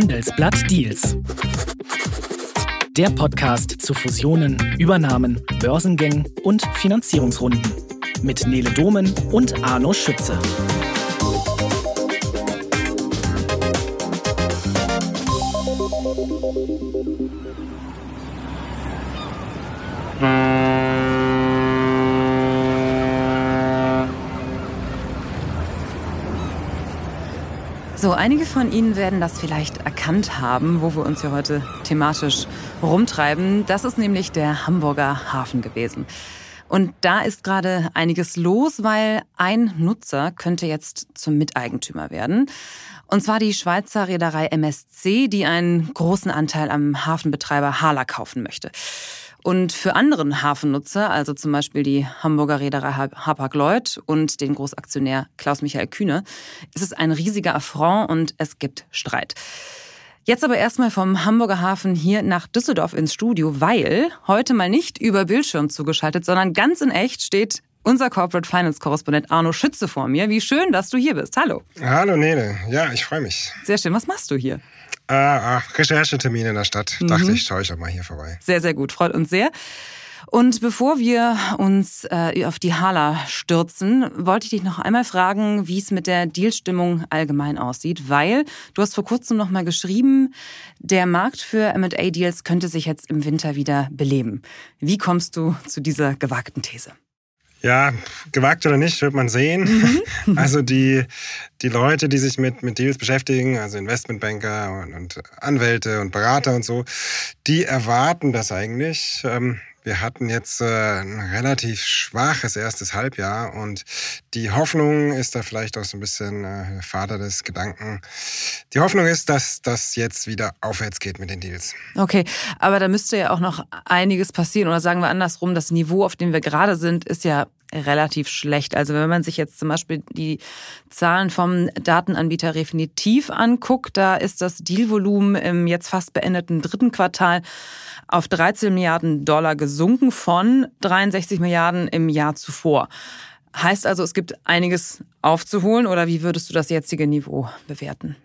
Handelsblatt Deals. Der Podcast zu Fusionen, Übernahmen, Börsengängen und Finanzierungsrunden mit Nele Domen und Arno Schütze. Einige von Ihnen werden das vielleicht erkannt haben, wo wir uns ja heute thematisch rumtreiben. Das ist nämlich der Hamburger Hafen gewesen. Und da ist gerade einiges los, weil ein Nutzer könnte jetzt zum Miteigentümer werden. Und zwar die Schweizer Reederei MSC, die einen großen Anteil am Hafenbetreiber Hala kaufen möchte. Und für anderen Hafennutzer, also zum Beispiel die Hamburger Reederei Hapag-Lloyd und den Großaktionär Klaus-Michael Kühne, ist es ein riesiger Affront und es gibt Streit. Jetzt aber erstmal vom Hamburger Hafen hier nach Düsseldorf ins Studio, weil heute mal nicht über Bildschirm zugeschaltet, sondern ganz in echt steht unser Corporate Finance Korrespondent Arno Schütze vor mir. Wie schön, dass du hier bist. Hallo. Hallo Nele. Ja, ich freue mich. Sehr schön. Was machst du hier? Ah, Recherchetermin in der Stadt. Mhm. Dachte ich, schaue ich auch mal hier vorbei. Sehr, sehr gut. Freut uns sehr. Und bevor wir uns äh, auf die Hala stürzen, wollte ich dich noch einmal fragen, wie es mit der Dealstimmung allgemein aussieht, weil du hast vor kurzem noch mal geschrieben, der Markt für M&A-Deals könnte sich jetzt im Winter wieder beleben. Wie kommst du zu dieser gewagten These? Ja, gewagt oder nicht, wird man sehen. Mhm. Also die, die Leute, die sich mit, mit Deals beschäftigen, also Investmentbanker und, und Anwälte und Berater und so, die erwarten das eigentlich. Ähm, wir hatten jetzt äh, ein relativ schwaches erstes Halbjahr und die Hoffnung ist da vielleicht auch so ein bisschen äh, Vater des Gedanken. Die Hoffnung ist, dass das jetzt wieder aufwärts geht mit den Deals. Okay, aber da müsste ja auch noch einiges passieren oder sagen wir andersrum, das Niveau, auf dem wir gerade sind, ist ja relativ schlecht. Also wenn man sich jetzt zum Beispiel die Zahlen vom Datenanbieter Refinitiv anguckt, da ist das Dealvolumen im jetzt fast beendeten dritten Quartal auf 13 Milliarden Dollar gesunken von 63 Milliarden im Jahr zuvor. Heißt also, es gibt einiges aufzuholen oder wie würdest du das jetzige Niveau bewerten?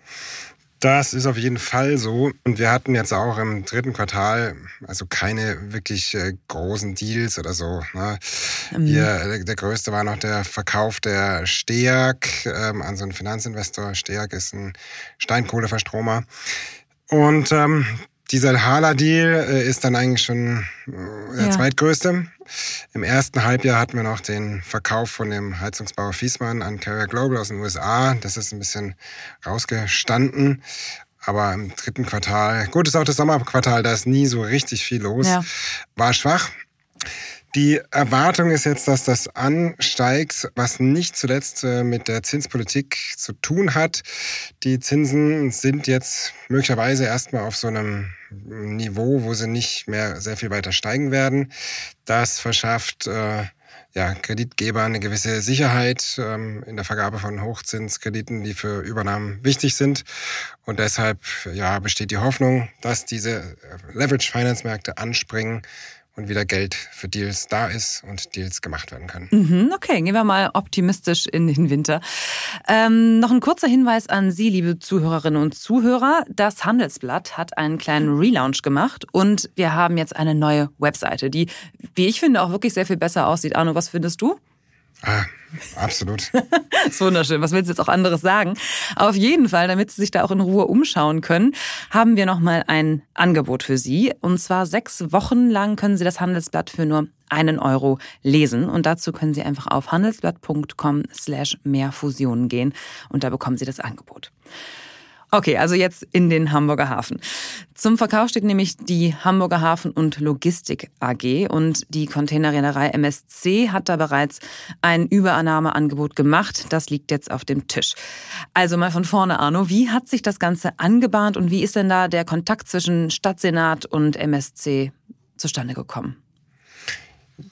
Das ist auf jeden Fall so. Und wir hatten jetzt auch im dritten Quartal also keine wirklich äh, großen Deals oder so. Ne? Mhm. Äh, der größte war noch der Verkauf der STEAG ähm, an so einen Finanzinvestor. STEAG ist ein Steinkohleverstromer. Und ähm, dieser Hala-Deal äh, ist dann eigentlich schon äh, der ja. zweitgrößte. Im ersten Halbjahr hatten wir noch den Verkauf von dem Heizungsbauer Fiesmann an Carrier Global aus den USA. Das ist ein bisschen rausgestanden. Aber im dritten Quartal, gut, ist auch das Sommerquartal, da ist nie so richtig viel los. Ja. War schwach. Die Erwartung ist jetzt, dass das ansteigt, was nicht zuletzt äh, mit der Zinspolitik zu tun hat. Die Zinsen sind jetzt möglicherweise erstmal auf so einem Niveau, wo sie nicht mehr sehr viel weiter steigen werden. Das verschafft äh, ja, Kreditgeber eine gewisse Sicherheit ähm, in der Vergabe von Hochzinskrediten, die für Übernahmen wichtig sind. Und deshalb ja, besteht die Hoffnung, dass diese Leverage Finance Märkte anspringen und wieder Geld für Deals da ist und Deals gemacht werden können. Mhm, okay, gehen wir mal optimistisch in den Winter. Ähm, noch ein kurzer Hinweis an Sie, liebe Zuhörerinnen und Zuhörer. Das Handelsblatt hat einen kleinen Relaunch gemacht und wir haben jetzt eine neue Webseite, die, wie ich finde, auch wirklich sehr viel besser aussieht. Arno, was findest du? Ah, absolut. ist wunderschön. Was willst du jetzt auch anderes sagen? Auf jeden Fall, damit Sie sich da auch in Ruhe umschauen können, haben wir nochmal ein Angebot für Sie. Und zwar sechs Wochen lang können Sie das Handelsblatt für nur einen Euro lesen. Und dazu können Sie einfach auf handelsblatt.com slash mehrfusionen gehen. Und da bekommen Sie das Angebot. Okay, also jetzt in den Hamburger Hafen. Zum Verkauf steht nämlich die Hamburger Hafen und Logistik AG und die Containerreederei MSC hat da bereits ein Überannahmeangebot gemacht. Das liegt jetzt auf dem Tisch. Also mal von vorne, Arno, wie hat sich das Ganze angebahnt und wie ist denn da der Kontakt zwischen Stadtsenat und MSC zustande gekommen?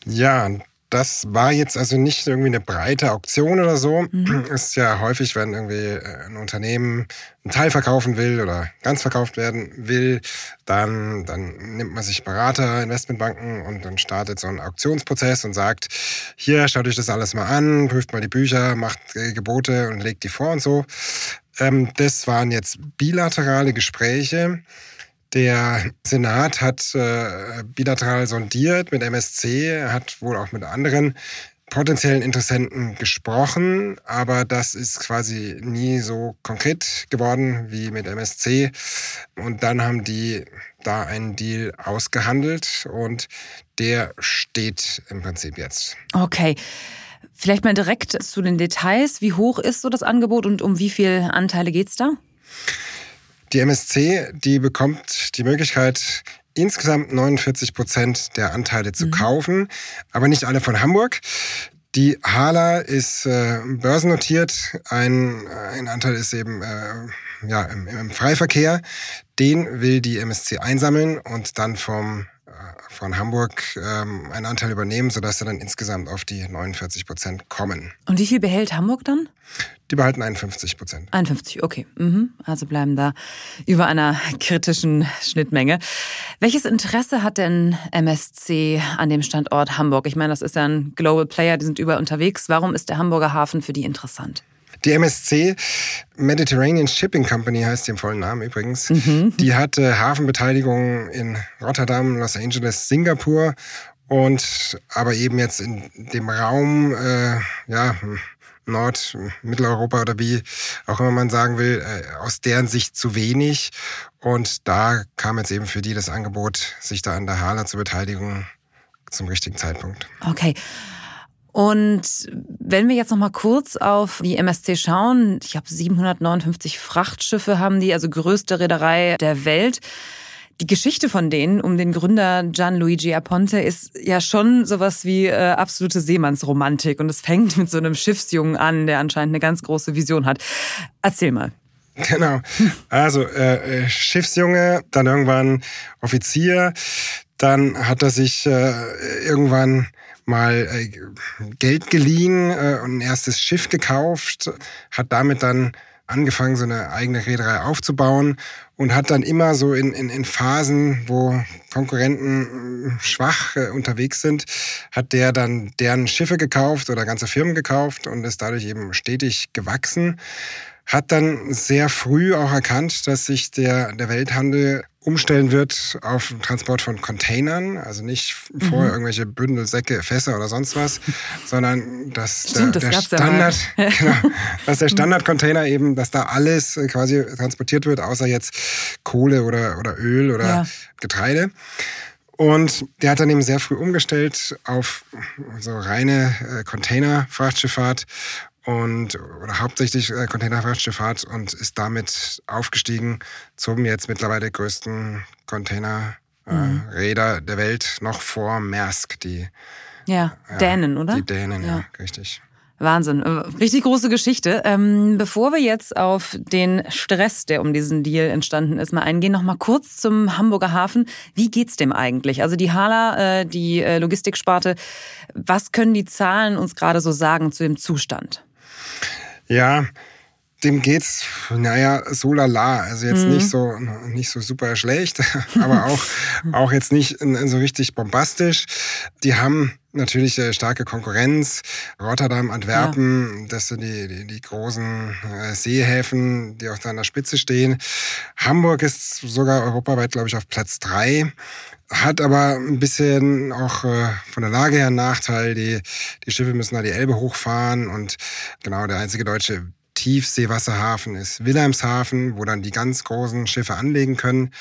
Ja, das war jetzt also nicht irgendwie eine breite Auktion oder so. Mhm. Ist ja häufig, wenn irgendwie äh, ein Unternehmen einen Teil verkaufen will oder ganz verkauft werden will, dann, dann nimmt man sich Berater, Investmentbanken und dann startet so ein Auktionsprozess und sagt, hier, schaut euch das alles mal an, prüft mal die Bücher, macht Gebote und legt die vor und so. Ähm, das waren jetzt bilaterale Gespräche. Der Senat hat äh, bilateral sondiert mit MSC, hat wohl auch mit anderen potenziellen Interessenten gesprochen, aber das ist quasi nie so konkret geworden wie mit MSC. Und dann haben die da einen Deal ausgehandelt und der steht im Prinzip jetzt. Okay. Vielleicht mal direkt zu den Details. Wie hoch ist so das Angebot und um wie viele Anteile geht es da? Die MSC, die bekommt die Möglichkeit, insgesamt 49 Prozent der Anteile zu mhm. kaufen, aber nicht alle von Hamburg. Die Hala ist äh, börsennotiert. Ein, ein Anteil ist eben äh, ja, im, im Freiverkehr. Den will die MSC einsammeln und dann vom von Hamburg ähm, einen Anteil übernehmen, sodass sie dann insgesamt auf die 49 Prozent kommen. Und wie viel behält Hamburg dann? Die behalten 51 Prozent. 51, okay. Mhm. Also bleiben da über einer kritischen Schnittmenge. Welches Interesse hat denn MSC an dem Standort Hamburg? Ich meine, das ist ja ein Global Player, die sind überall unterwegs. Warum ist der Hamburger Hafen für die interessant? Die MSC, Mediterranean Shipping Company heißt die im vollen Namen übrigens, mhm. die hatte Hafenbeteiligung in Rotterdam, Los Angeles, Singapur und aber eben jetzt in dem Raum, äh, ja, Nord-, Mitteleuropa oder wie auch immer man sagen will, äh, aus deren Sicht zu wenig. Und da kam jetzt eben für die das Angebot, sich da an der Hala zu beteiligen, zum richtigen Zeitpunkt. Okay. Und wenn wir jetzt noch mal kurz auf die MSC schauen, ich habe 759 Frachtschiffe haben die, also größte Reederei der Welt. Die Geschichte von denen um den Gründer Gianluigi Aponte ist ja schon sowas wie äh, absolute Seemannsromantik und es fängt mit so einem Schiffsjungen an, der anscheinend eine ganz große Vision hat. Erzähl mal. Genau. Also äh, äh Schiffsjunge, dann irgendwann Offizier, dann hat er sich äh, irgendwann mal äh, Geld geliehen äh, und ein erstes Schiff gekauft, hat damit dann angefangen, so eine eigene Reederei aufzubauen und hat dann immer so in, in, in Phasen, wo Konkurrenten äh, schwach unterwegs sind, hat der dann deren Schiffe gekauft oder ganze Firmen gekauft und ist dadurch eben stetig gewachsen. Hat dann sehr früh auch erkannt, dass sich der, der Welthandel umstellen wird auf Transport von Containern, also nicht vorher mhm. irgendwelche Bündel, Säcke, Fässer oder sonst was, sondern dass Stimmt, der, das der Standard, ja genau, dass der Standardcontainer eben, dass da alles quasi transportiert wird, außer jetzt Kohle oder, oder Öl oder ja. Getreide. Und der hat dann eben sehr früh umgestellt auf so reine äh, Container-Frachtschifffahrt und oder hauptsächlich äh, Containerfrachtschifffahrt und ist damit aufgestiegen zum jetzt mittlerweile größten Containerräder mhm. der Welt, noch vor Maersk, die ja, ja Dänen, oder? Die Dänen, ja, ja richtig. Wahnsinn. Äh, richtig große Geschichte. Ähm, bevor wir jetzt auf den Stress, der um diesen Deal entstanden ist, mal eingehen, noch mal kurz zum Hamburger Hafen. Wie geht's dem eigentlich? Also die Hala, äh, die äh, Logistiksparte, was können die Zahlen uns gerade so sagen zu dem Zustand? Ja, dem geht's, naja, so lala. Also jetzt mhm. nicht so nicht so super schlecht, aber auch, auch jetzt nicht so richtig bombastisch. Die haben natürlich äh, starke Konkurrenz. Rotterdam, Antwerpen, ja. das sind die, die, die großen äh, Seehäfen, die auch da an der Spitze stehen. Hamburg ist sogar europaweit, glaube ich, auf Platz drei hat aber ein bisschen auch äh, von der Lage her einen Nachteil. Die, die Schiffe müssen da die Elbe hochfahren und genau der einzige deutsche Tiefseewasserhafen ist Wilhelmshaven, wo dann die ganz großen Schiffe anlegen können.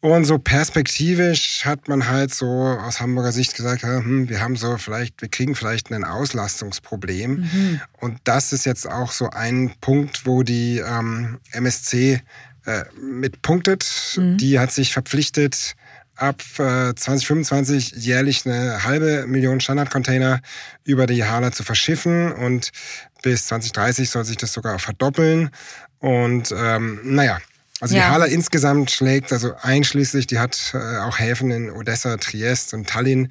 Und so perspektivisch hat man halt so aus Hamburger Sicht gesagt, hm, wir haben so vielleicht, wir kriegen vielleicht ein Auslastungsproblem. Mhm. Und das ist jetzt auch so ein Punkt, wo die ähm, MSC äh, mit punktet. Mhm. Die hat sich verpflichtet, ab äh, 2025 jährlich eine halbe Million Standardcontainer über die Hala zu verschiffen und bis 2030 soll sich das sogar verdoppeln. Und ähm, naja, also ja. die Hala insgesamt schlägt, also einschließlich, die hat äh, auch Häfen in Odessa, Triest und Tallinn,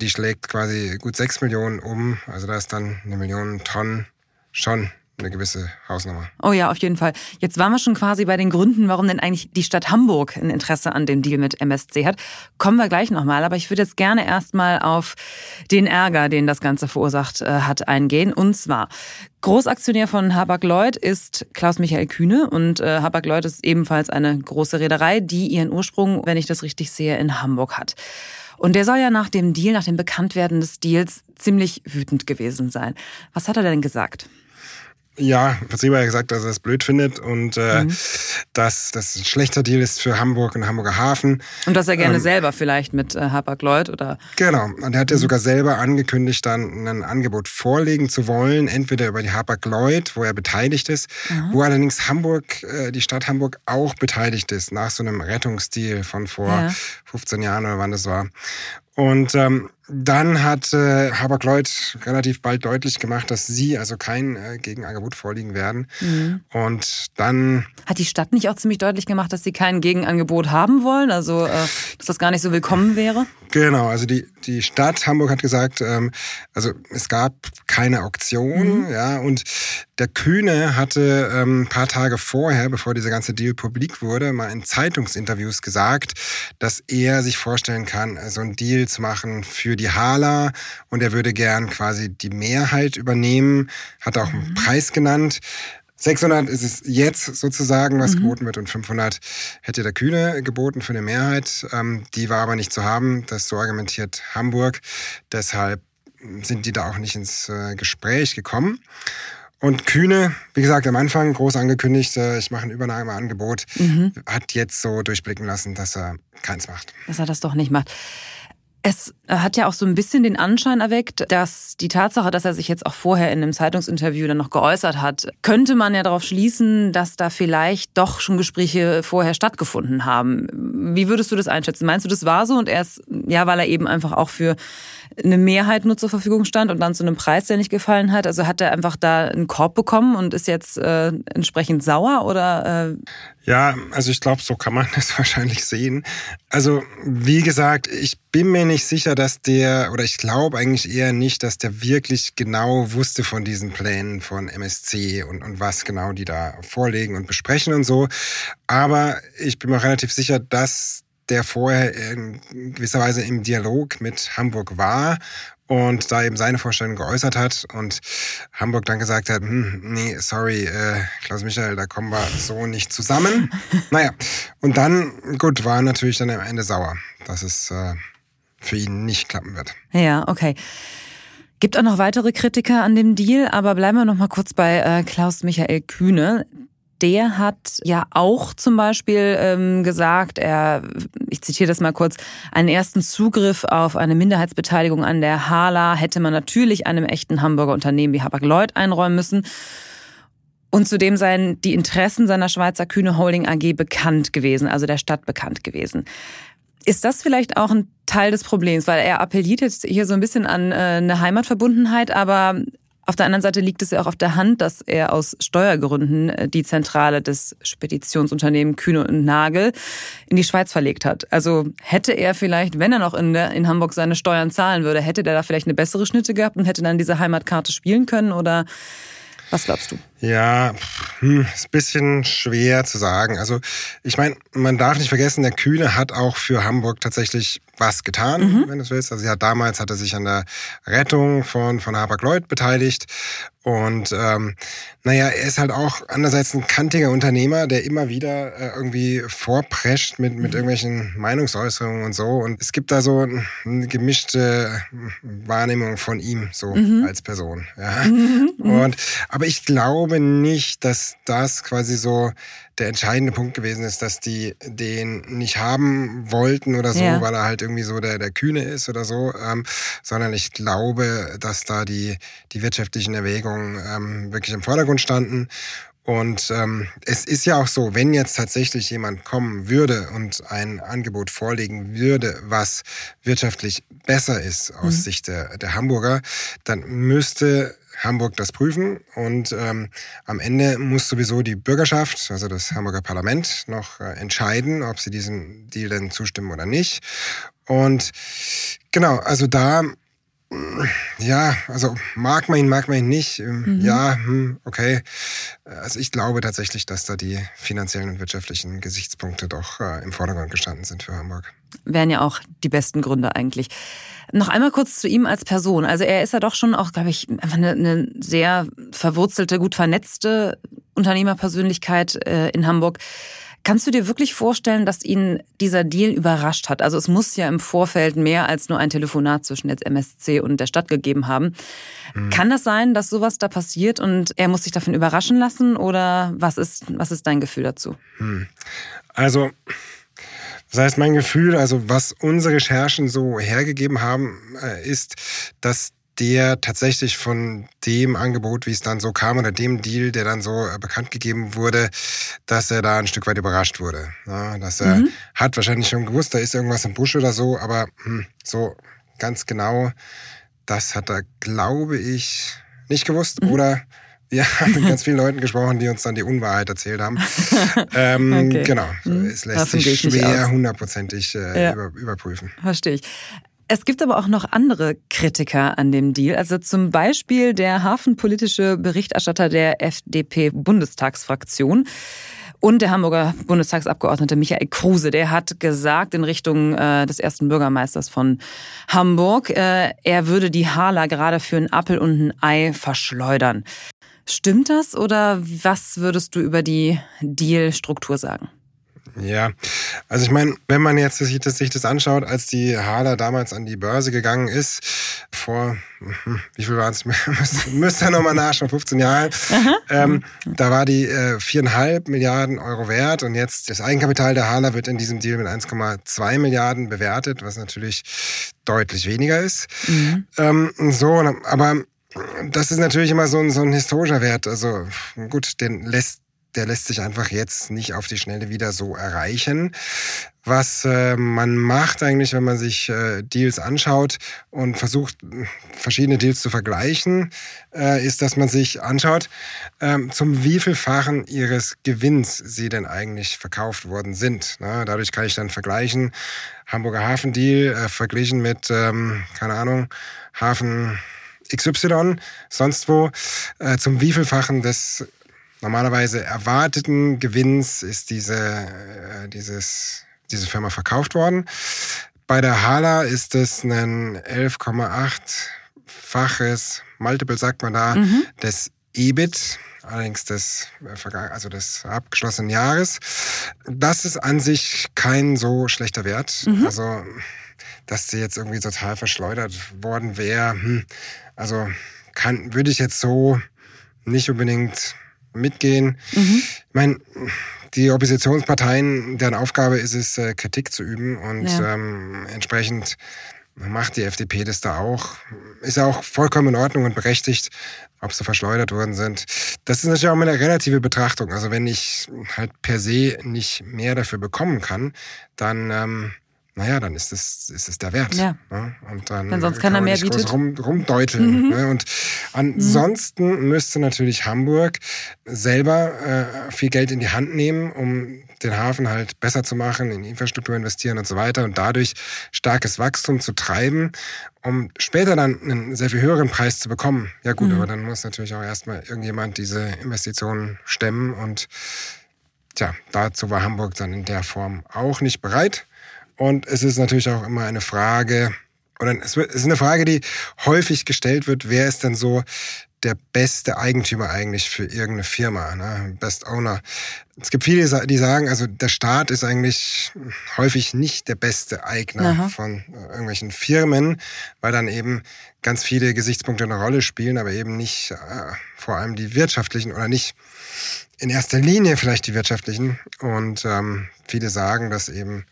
die schlägt quasi gut sechs Millionen um. Also da ist dann eine Million Tonnen schon eine gewisse Hausnummer. Oh ja, auf jeden Fall. Jetzt waren wir schon quasi bei den Gründen, warum denn eigentlich die Stadt Hamburg ein Interesse an dem Deal mit MSC hat. Kommen wir gleich nochmal, aber ich würde jetzt gerne erstmal auf den Ärger, den das Ganze verursacht äh, hat, eingehen. Und zwar, Großaktionär von Hapag-Lloyd ist Klaus-Michael Kühne und äh, Hapag-Lloyd ist ebenfalls eine große Reederei, die ihren Ursprung, wenn ich das richtig sehe, in Hamburg hat. Und der soll ja nach dem Deal, nach dem Bekanntwerden des Deals ziemlich wütend gewesen sein. Was hat er denn gesagt? Ja, Verzeber hat gesagt, dass er es blöd findet und äh, mhm. dass das ein schlechter Deal ist für Hamburg und Hamburger Hafen. Und dass er gerne ähm, selber vielleicht mit äh, Hapag-Lloyd oder... Genau, und er hat ja mhm. sogar selber angekündigt, dann ein Angebot vorlegen zu wollen, entweder über die Hapag-Lloyd, wo er beteiligt ist, mhm. wo allerdings Hamburg, äh, die Stadt Hamburg auch beteiligt ist, nach so einem Rettungsdeal von vor ja. 15 Jahren oder wann das war. Und ähm, dann hat äh, Haber-Lloyd relativ bald deutlich gemacht, dass sie also kein äh, Gegenangebot vorliegen werden. Mhm. Und dann hat die Stadt nicht auch ziemlich deutlich gemacht, dass sie kein Gegenangebot haben wollen, also äh, dass das gar nicht so willkommen wäre. Genau, also die die Stadt Hamburg hat gesagt, ähm, also es gab keine Auktion, mhm. ja, und der Kühne hatte ähm, ein paar Tage vorher, bevor dieser ganze Deal publik wurde, mal in Zeitungsinterviews gesagt, dass er sich vorstellen kann, so einen Deal zu machen für die Hala und er würde gern quasi die Mehrheit übernehmen, hat auch einen mhm. Preis genannt. 600 ist es jetzt sozusagen, was mhm. geboten wird, und 500 hätte der Kühne geboten für eine Mehrheit. Ähm, die war aber nicht zu haben. Das so argumentiert Hamburg. Deshalb sind die da auch nicht ins äh, Gespräch gekommen. Und Kühne, wie gesagt, am Anfang groß angekündigt, äh, ich mache ein Übernahmeangebot, mhm. hat jetzt so durchblicken lassen, dass er keins macht. Dass er das doch nicht macht. Es hat ja auch so ein bisschen den Anschein erweckt, dass die Tatsache, dass er sich jetzt auch vorher in einem Zeitungsinterview dann noch geäußert hat, könnte man ja darauf schließen, dass da vielleicht doch schon Gespräche vorher stattgefunden haben. Wie würdest du das einschätzen? Meinst du, das war so und er ist, ja, weil er eben einfach auch für eine Mehrheit nur zur Verfügung stand und dann zu einem Preis, der nicht gefallen hat? Also hat er einfach da einen Korb bekommen und ist jetzt äh, entsprechend sauer oder? Äh ja, also ich glaube, so kann man das wahrscheinlich sehen. Also wie gesagt, ich bin mir nicht sicher, dass der, oder ich glaube eigentlich eher nicht, dass der wirklich genau wusste von diesen Plänen von MSC und, und was genau die da vorlegen und besprechen und so. Aber ich bin mir relativ sicher, dass der vorher in gewisser Weise im Dialog mit Hamburg war und da eben seine Vorstellung geäußert hat und Hamburg dann gesagt hat, hm, nee, sorry, äh, Klaus Michael, da kommen wir so nicht zusammen. naja, und dann, gut, war natürlich dann am Ende sauer, dass es äh, für ihn nicht klappen wird. Ja, okay. Gibt auch noch weitere Kritiker an dem Deal, aber bleiben wir noch mal kurz bei äh, Klaus Michael Kühne der hat ja auch zum Beispiel ähm, gesagt, er, ich zitiere das mal kurz, einen ersten Zugriff auf eine Minderheitsbeteiligung an der Hala hätte man natürlich einem echten Hamburger Unternehmen wie Hapag-Lloyd einräumen müssen. Und zudem seien die Interessen seiner Schweizer Kühne Holding AG bekannt gewesen, also der Stadt bekannt gewesen. Ist das vielleicht auch ein Teil des Problems? Weil er appelliert jetzt hier so ein bisschen an äh, eine Heimatverbundenheit, aber auf der anderen Seite liegt es ja auch auf der Hand, dass er aus Steuergründen äh, die Zentrale des Speditionsunternehmens Kühne und Nagel in die Schweiz verlegt hat. Also hätte er vielleicht, wenn er noch in, in Hamburg seine Steuern zahlen würde, hätte der da vielleicht eine bessere Schnitte gehabt und hätte dann diese Heimatkarte spielen können oder was glaubst du? Ja, hm, ist ein bisschen schwer zu sagen. Also ich meine, man darf nicht vergessen, der Kühne hat auch für Hamburg tatsächlich was getan, mhm. wenn du es willst. Also ja, damals hat er sich an der Rettung von, von Hapag-Lloyd beteiligt. Und ähm, naja, er ist halt auch andererseits ein kantiger Unternehmer, der immer wieder äh, irgendwie vorprescht mit, mit mhm. irgendwelchen Meinungsäußerungen und so. Und es gibt da so eine gemischte Wahrnehmung von ihm so mhm. als Person. Ja. Mhm. Und aber ich glaube nicht, dass das quasi so der entscheidende Punkt gewesen ist, dass die den nicht haben wollten oder so, ja. weil er halt irgendwie so der, der Kühne ist oder so, ähm, sondern ich glaube, dass da die, die wirtschaftlichen Erwägungen ähm, wirklich im Vordergrund standen. Und ähm, es ist ja auch so, wenn jetzt tatsächlich jemand kommen würde und ein Angebot vorlegen würde, was wirtschaftlich besser ist aus mhm. Sicht der, der Hamburger, dann müsste Hamburg das prüfen und ähm, am Ende muss sowieso die Bürgerschaft, also das Hamburger Parlament, noch äh, entscheiden, ob sie diesem Deal denn zustimmen oder nicht. Und genau, also da ja, also mag man ihn, mag man ihn nicht. Ähm, mhm. Ja, hm, okay. Also ich glaube tatsächlich, dass da die finanziellen und wirtschaftlichen Gesichtspunkte doch äh, im Vordergrund gestanden sind für Hamburg. Wären ja auch die besten Gründe eigentlich. Noch einmal kurz zu ihm als Person. Also er ist ja doch schon auch, glaube ich, einfach eine, eine sehr verwurzelte, gut vernetzte Unternehmerpersönlichkeit äh, in Hamburg. Kannst du dir wirklich vorstellen, dass ihn dieser Deal überrascht hat? Also es muss ja im Vorfeld mehr als nur ein Telefonat zwischen jetzt MSC und der Stadt gegeben haben. Mhm. Kann das sein, dass sowas da passiert und er muss sich davon überraschen lassen oder was ist, was ist dein Gefühl dazu? Mhm. Also das heißt, mein Gefühl, also was unsere Recherchen so hergegeben haben, äh, ist, dass der tatsächlich von dem Angebot, wie es dann so kam, oder dem Deal, der dann so äh, bekannt gegeben wurde, dass er da ein Stück weit überrascht wurde. Ja, dass er mhm. hat wahrscheinlich schon gewusst, da ist irgendwas im Busch oder so, aber hm, so ganz genau, das hat er, glaube ich, nicht gewusst. Mhm. Oder wir haben mit ganz vielen Leuten gesprochen, die uns dann die Unwahrheit erzählt haben. ähm, okay. Genau, mhm. es lässt Davon sich schwer hundertprozentig äh, ja. über, überprüfen. Verstehe ich. Es gibt aber auch noch andere Kritiker an dem Deal. Also zum Beispiel der hafenpolitische Berichterstatter der FDP-Bundestagsfraktion. Und der Hamburger Bundestagsabgeordnete Michael Kruse, der hat gesagt in Richtung äh, des ersten Bürgermeisters von Hamburg, äh, er würde die Hala gerade für einen Appel und ein Ei verschleudern. Stimmt das oder was würdest du über die Deal-Struktur sagen? Ja, also ich meine, wenn man jetzt sich das, sich das anschaut, als die Hala damals an die Börse gegangen ist, vor, hm, wie viel waren es, müsste ihr nochmal nachschauen, 15 Jahren, ähm, da war die äh, viereinhalb äh, Milliarden Euro wert und jetzt das Eigenkapital der Hala wird in diesem Deal mit 1,2 Milliarden bewertet, was natürlich deutlich weniger ist. Mhm. Ähm, so, aber das ist natürlich immer so ein, so ein historischer Wert. Also gut, den lässt der lässt sich einfach jetzt nicht auf die Schnelle wieder so erreichen. Was äh, man macht eigentlich, wenn man sich äh, Deals anschaut und versucht, verschiedene Deals zu vergleichen, äh, ist, dass man sich anschaut, ähm, zum wievielfachen ihres Gewinns sie denn eigentlich verkauft worden sind. Na, dadurch kann ich dann vergleichen, Hamburger Hafendeal äh, verglichen mit, ähm, keine Ahnung, Hafen XY, sonst wo, äh, zum wievielfachen des normalerweise erwarteten Gewinns ist diese, äh, dieses, diese Firma verkauft worden. Bei der Hala ist es ein 11,8-faches Multiple, sagt man da, mhm. des EBIT, allerdings des, äh, also des abgeschlossenen Jahres. Das ist an sich kein so schlechter Wert. Mhm. Also, dass sie jetzt irgendwie total verschleudert worden wäre, hm, also kann, würde ich jetzt so nicht unbedingt mitgehen. Mhm. Ich meine, die Oppositionsparteien, deren Aufgabe ist es, äh, Kritik zu üben und ja. ähm, entsprechend macht die FDP das da auch. Ist ja auch vollkommen in Ordnung und berechtigt, ob sie verschleudert worden sind. Das ist natürlich auch eine relative Betrachtung. Also wenn ich halt per se nicht mehr dafür bekommen kann, dann ähm, naja, dann ist es, ist es der Wert. Ja. Ne? Und dann Denn sonst kann, er mehr bietet. Rum, rumdeuteln. Mhm. Ne? Und ansonsten mhm. müsste natürlich Hamburg selber äh, viel Geld in die Hand nehmen, um den Hafen halt besser zu machen, in Infrastruktur investieren und so weiter und dadurch starkes Wachstum zu treiben, um später dann einen sehr viel höheren Preis zu bekommen. Ja gut, mhm. aber dann muss natürlich auch erstmal irgendjemand diese Investitionen stemmen und tja, dazu war Hamburg dann in der Form auch nicht bereit. Und es ist natürlich auch immer eine Frage, oder es ist eine Frage, die häufig gestellt wird, wer ist denn so der beste Eigentümer eigentlich für irgendeine Firma, ne? Best Owner. Es gibt viele, die sagen, also der Staat ist eigentlich häufig nicht der beste Eigner Aha. von äh, irgendwelchen Firmen, weil dann eben ganz viele Gesichtspunkte eine Rolle spielen, aber eben nicht äh, vor allem die wirtschaftlichen oder nicht in erster Linie vielleicht die wirtschaftlichen. Und ähm, viele sagen, dass eben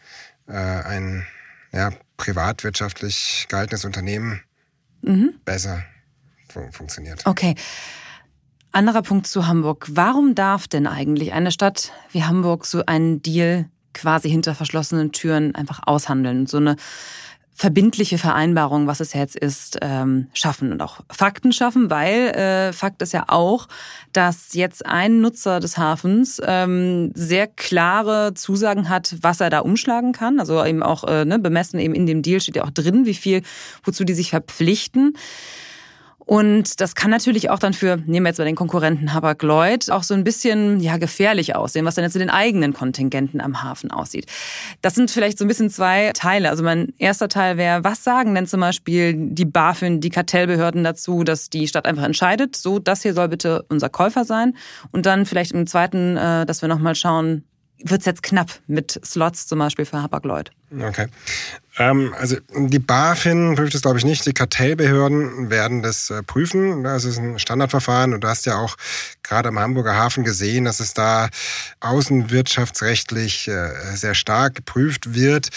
äh, ein ja, privatwirtschaftlich gehaltenes Unternehmen mhm. besser fun funktioniert. Okay. Anderer Punkt zu Hamburg. Warum darf denn eigentlich eine Stadt wie Hamburg so einen Deal quasi hinter verschlossenen Türen einfach aushandeln? So eine verbindliche Vereinbarung, was es jetzt ist, ähm, schaffen und auch Fakten schaffen, weil äh, Fakt ist ja auch, dass jetzt ein Nutzer des Hafens ähm, sehr klare Zusagen hat, was er da umschlagen kann. Also eben auch äh, ne, bemessen eben in dem Deal steht ja auch drin, wie viel, wozu die sich verpflichten. Und das kann natürlich auch dann für, nehmen wir jetzt mal den Konkurrenten Hapag-Lloyd, auch so ein bisschen ja, gefährlich aussehen, was dann jetzt mit den eigenen Kontingenten am Hafen aussieht. Das sind vielleicht so ein bisschen zwei Teile. Also mein erster Teil wäre, was sagen denn zum Beispiel die BaFin, die Kartellbehörden dazu, dass die Stadt einfach entscheidet, so, das hier soll bitte unser Käufer sein. Und dann vielleicht im zweiten, äh, dass wir nochmal schauen, wird es jetzt knapp mit Slots zum Beispiel für Hapag-Lloyd? Okay. Ähm, also die BaFin prüft es, glaube ich, nicht. Die Kartellbehörden werden das äh, prüfen. Das ist ein Standardverfahren. Und du hast ja auch gerade am Hamburger Hafen gesehen, dass es da außenwirtschaftsrechtlich äh, sehr stark geprüft wird.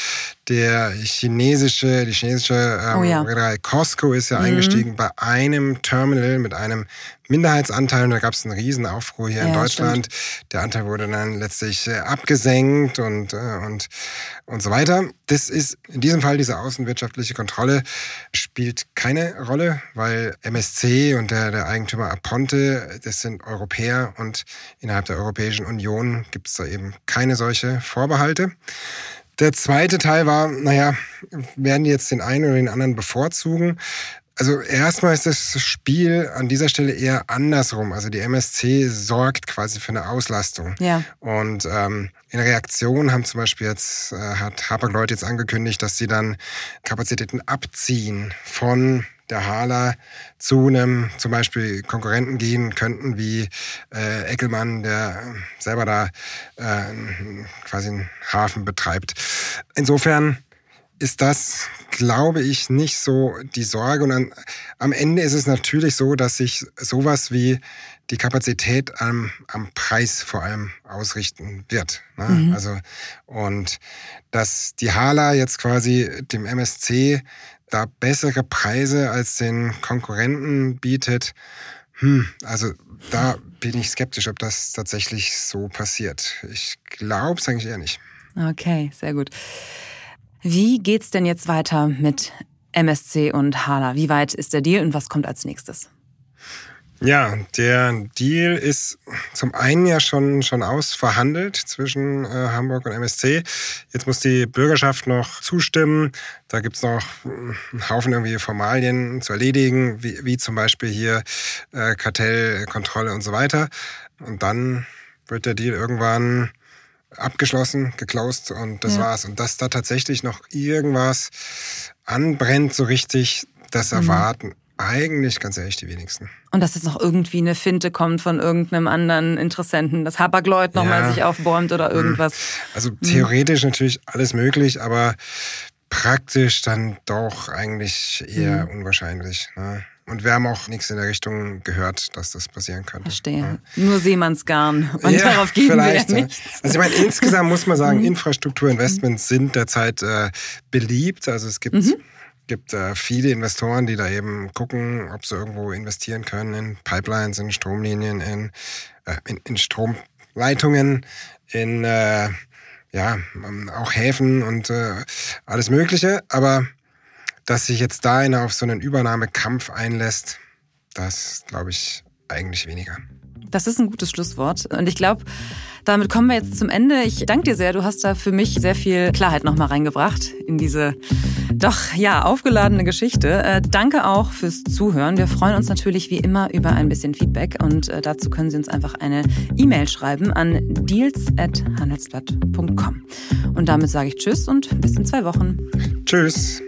Der chinesische, die chinesische ähm, oh ja. Costco ist ja mhm. eingestiegen bei einem Terminal mit einem Minderheitsanteil und da gab es einen riesen Aufruhr hier ja, in Deutschland. Stimmt. Der Anteil wurde dann letztlich äh, abgesenkt und, und, und so weiter. Das ist in diesem Fall diese außenwirtschaftliche Kontrolle spielt keine Rolle, weil MSC und der, der Eigentümer Aponte, das sind Europäer und innerhalb der Europäischen Union gibt es da eben keine solche Vorbehalte. Der zweite Teil war, naja, werden die jetzt den einen oder den anderen bevorzugen? Also erstmal ist das Spiel an dieser Stelle eher andersrum. Also die MSC sorgt quasi für eine Auslastung. Ja. Und ähm, in Reaktion haben zum Beispiel jetzt, äh, hat Hapag-Lloyd jetzt angekündigt, dass sie dann Kapazitäten abziehen von der Hala zu einem zum Beispiel Konkurrenten gehen könnten, wie äh, Eckelmann, der selber da äh, quasi einen Hafen betreibt. Insofern ist das, glaube ich, nicht so die Sorge. Und an, am Ende ist es natürlich so, dass sich sowas wie die Kapazität am, am Preis vor allem ausrichten wird. Ne? Mhm. Also, und dass die Hala jetzt quasi dem MSC da bessere Preise als den Konkurrenten bietet, hm, also da bin ich skeptisch, ob das tatsächlich so passiert. Ich glaube es eigentlich eher nicht. Okay, sehr gut. Wie geht's denn jetzt weiter mit MSC und Hala? Wie weit ist der Deal und was kommt als nächstes? Ja, der Deal ist zum einen ja schon, schon ausverhandelt zwischen äh, Hamburg und MSC. Jetzt muss die Bürgerschaft noch zustimmen. Da gibt's noch einen Haufen irgendwie Formalien zu erledigen, wie, wie zum Beispiel hier äh, Kartellkontrolle und so weiter. Und dann wird der Deal irgendwann abgeschlossen, geclosed und das ja. war's. Und dass da tatsächlich noch irgendwas anbrennt, so richtig, das mhm. erwarten eigentlich ganz ehrlich die wenigsten. Und dass jetzt noch irgendwie eine Finte kommt von irgendeinem anderen Interessenten, dass Hapag-Lloyd nochmal ja. sich aufbäumt oder irgendwas. Also mhm. theoretisch mhm. natürlich alles möglich, aber praktisch dann doch eigentlich eher mhm. unwahrscheinlich. Ne? Und wir haben auch nichts in der Richtung gehört, dass das passieren könnte. Verstehe. Ja. Nur Seemannsgarn. Und ja, darauf geben vielleicht, wir nichts. Also ich meine, insgesamt muss man sagen, mhm. Infrastrukturinvestments sind derzeit äh, beliebt. Also es gibt, mhm. gibt äh, viele Investoren, die da eben gucken, ob sie irgendwo investieren können in Pipelines, in Stromlinien, in, äh, in, in Stromleitungen, in äh, ja, auch Häfen und äh, alles Mögliche. Aber dass sich jetzt da einer auf so einen Übernahmekampf einlässt, das glaube ich eigentlich weniger. Das ist ein gutes Schlusswort. Und ich glaube, damit kommen wir jetzt zum Ende. Ich danke dir sehr. Du hast da für mich sehr viel Klarheit nochmal reingebracht in diese doch ja aufgeladene Geschichte. Äh, danke auch fürs Zuhören. Wir freuen uns natürlich wie immer über ein bisschen Feedback und äh, dazu können Sie uns einfach eine E-Mail schreiben an deals@handelsblatt.com. Und damit sage ich Tschüss und bis in zwei Wochen. Tschüss.